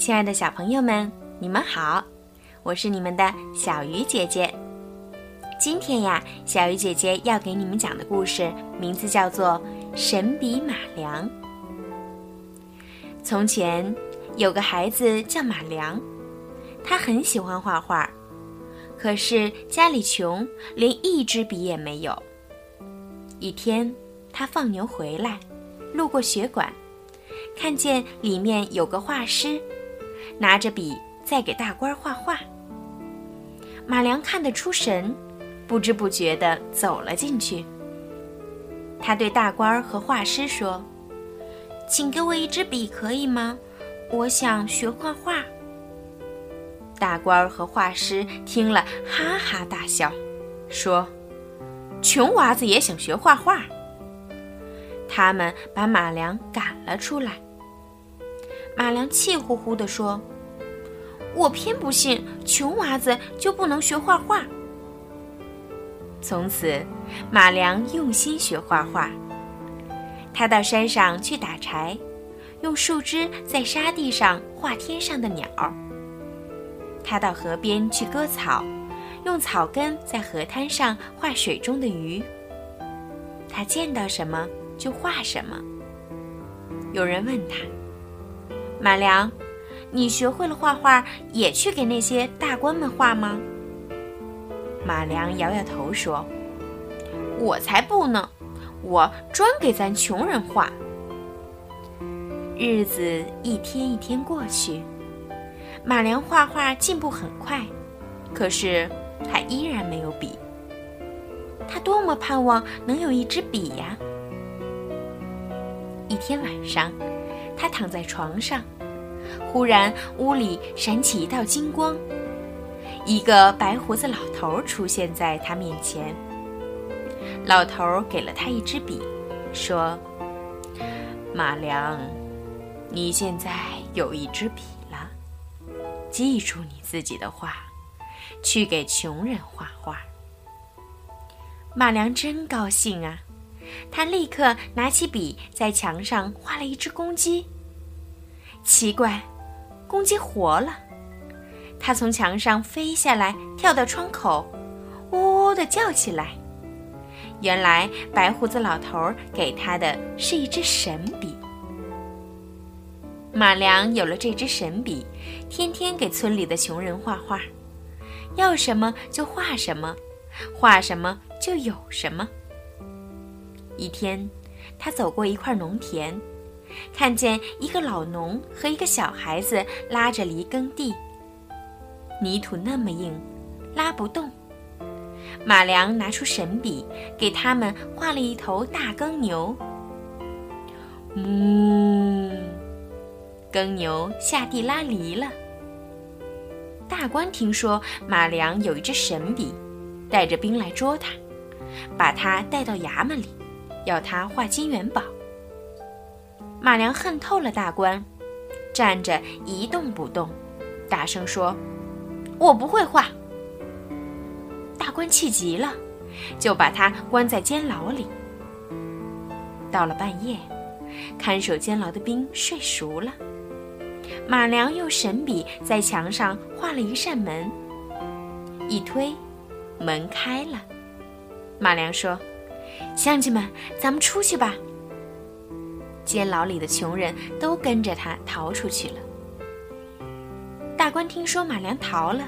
亲爱的小朋友们，你们好，我是你们的小鱼姐姐。今天呀，小鱼姐姐要给你们讲的故事名字叫做《神笔马良》。从前有个孩子叫马良，他很喜欢画画，可是家里穷，连一支笔也没有。一天，他放牛回来，路过学馆。看见里面有个画师，拿着笔在给大官画画。马良看得出神，不知不觉地走了进去。他对大官和画师说：“请给我一支笔，可以吗？我想学画画。”大官和画师听了，哈哈大笑，说：“穷娃子也想学画画。”他们把马良赶了出来。马良气呼呼地说：“我偏不信，穷娃子就不能学画画。”从此，马良用心学画画。他到山上去打柴，用树枝在沙地上画天上的鸟；他到河边去割草，用草根在河滩上画水中的鱼。他见到什么？就画什么。有人问他：“马良，你学会了画画，也去给那些大官们画吗？”马良摇摇头说：“我才不呢，我专给咱穷人画。”日子一天一天过去，马良画画进步很快，可是他依然没有笔。他多么盼望能有一支笔呀！一天晚上，他躺在床上，忽然屋里闪起一道金光，一个白胡子老头出现在他面前。老头给了他一支笔，说：“马良，你现在有一支笔了，记住你自己的话，去给穷人画画。”马良真高兴啊！他立刻拿起笔，在墙上画了一只公鸡。奇怪，公鸡活了。它从墙上飞下来，跳到窗口，喔喔地叫起来。原来白胡子老头给他的是一支神笔。马良有了这支神笔，天天给村里的穷人画画，要什么就画什么，画什么就有什么。一天，他走过一块农田，看见一个老农和一个小孩子拉着犁耕地。泥土那么硬，拉不动。马良拿出神笔，给他们画了一头大耕牛。哞，耕牛下地拉犁了。大官听说马良有一支神笔，带着兵来捉他，把他带到衙门里。要他画金元宝。马良恨透了大官，站着一动不动，大声说：“我不会画。”大官气急了，就把他关在监牢里。到了半夜，看守监牢的兵睡熟了，马良用神笔在墙上画了一扇门，一推，门开了。马良说。乡亲们，咱们出去吧。监牢里的穷人都跟着他逃出去了。大官听说马良逃了，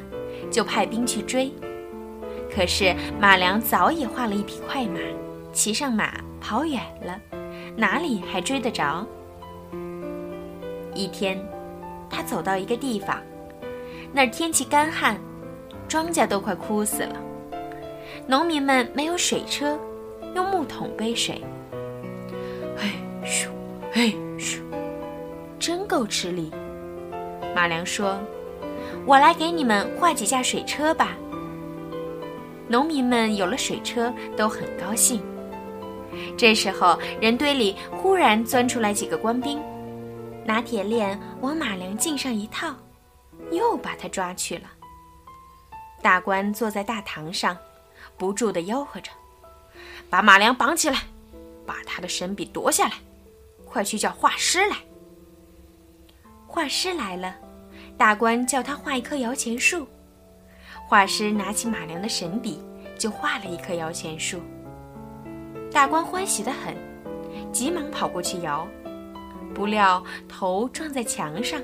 就派兵去追。可是马良早已画了一匹快马，骑上马跑远了，哪里还追得着？一天，他走到一个地方，那儿天气干旱，庄稼都快枯死了，农民们没有水车。用木桶背水，嘿咻，嘿咻，真够吃力。马良说：“我来给你们画几架水车吧。”农民们有了水车，都很高兴。这时候，人堆里忽然钻出来几个官兵，拿铁链往马良颈上一套，又把他抓去了。大官坐在大堂上，不住地吆喝着。把马良绑起来，把他的神笔夺下来，快去叫画师来。画师来了，大官叫他画一棵摇钱树，画师拿起马良的神笔，就画了一棵摇钱树。大官欢喜得很，急忙跑过去摇，不料头撞在墙上，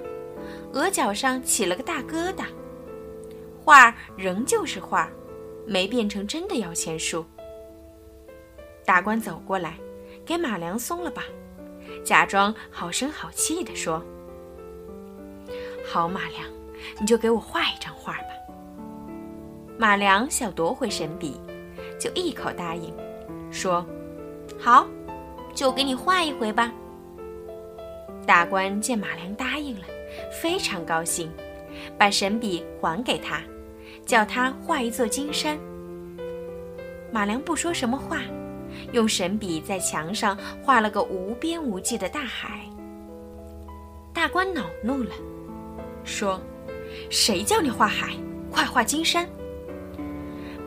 额角上起了个大疙瘩。画仍旧是画，没变成真的摇钱树。大官走过来，给马良松了绑，假装好声好气地说：“好，马良，你就给我画一张画吧。”马良想夺回神笔，就一口答应，说：“好，就给你画一回吧。”大官见马良答应了，非常高兴，把神笔还给他。叫他画一座金山。马良不说什么话，用神笔在墙上画了个无边无际的大海。大官恼怒了，说：“谁叫你画海？快画金山！”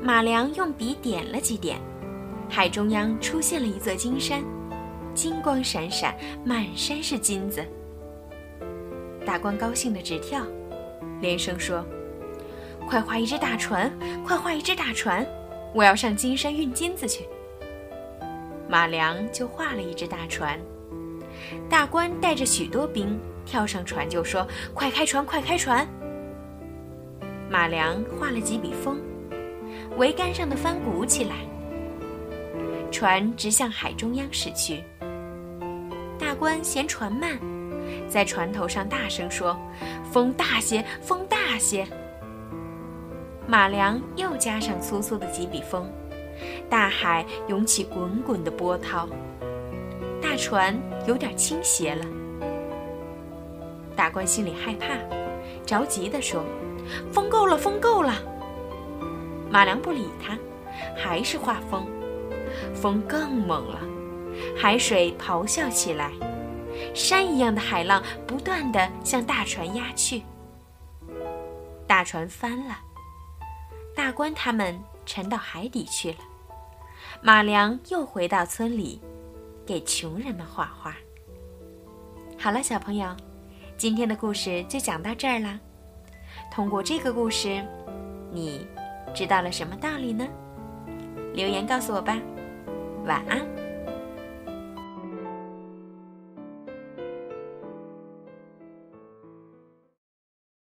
马良用笔点了几点，海中央出现了一座金山，金光闪闪，满山是金子。大官高兴得直跳，连声说。快画一只大船！快画一只大船！我要上金山运金子去。马良就画了一只大船，大官带着许多兵跳上船，就说：“快开船！快开船！”马良画了几笔风，桅杆上的帆鼓起来，船直向海中央驶去。大官嫌船慢，在船头上大声说：“风大些！风大些！”马良又加上粗粗的几笔风，大海涌起滚滚的波涛，大船有点倾斜了。大官心里害怕，着急地说：“风够了，风够了。”马良不理他，还是画风，风更猛了，海水咆哮起来，山一样的海浪不断地向大船压去，大船翻了。大官他们沉到海底去了，马良又回到村里，给穷人们画画。好了，小朋友，今天的故事就讲到这儿了。通过这个故事，你知道了什么道理呢？留言告诉我吧。晚安。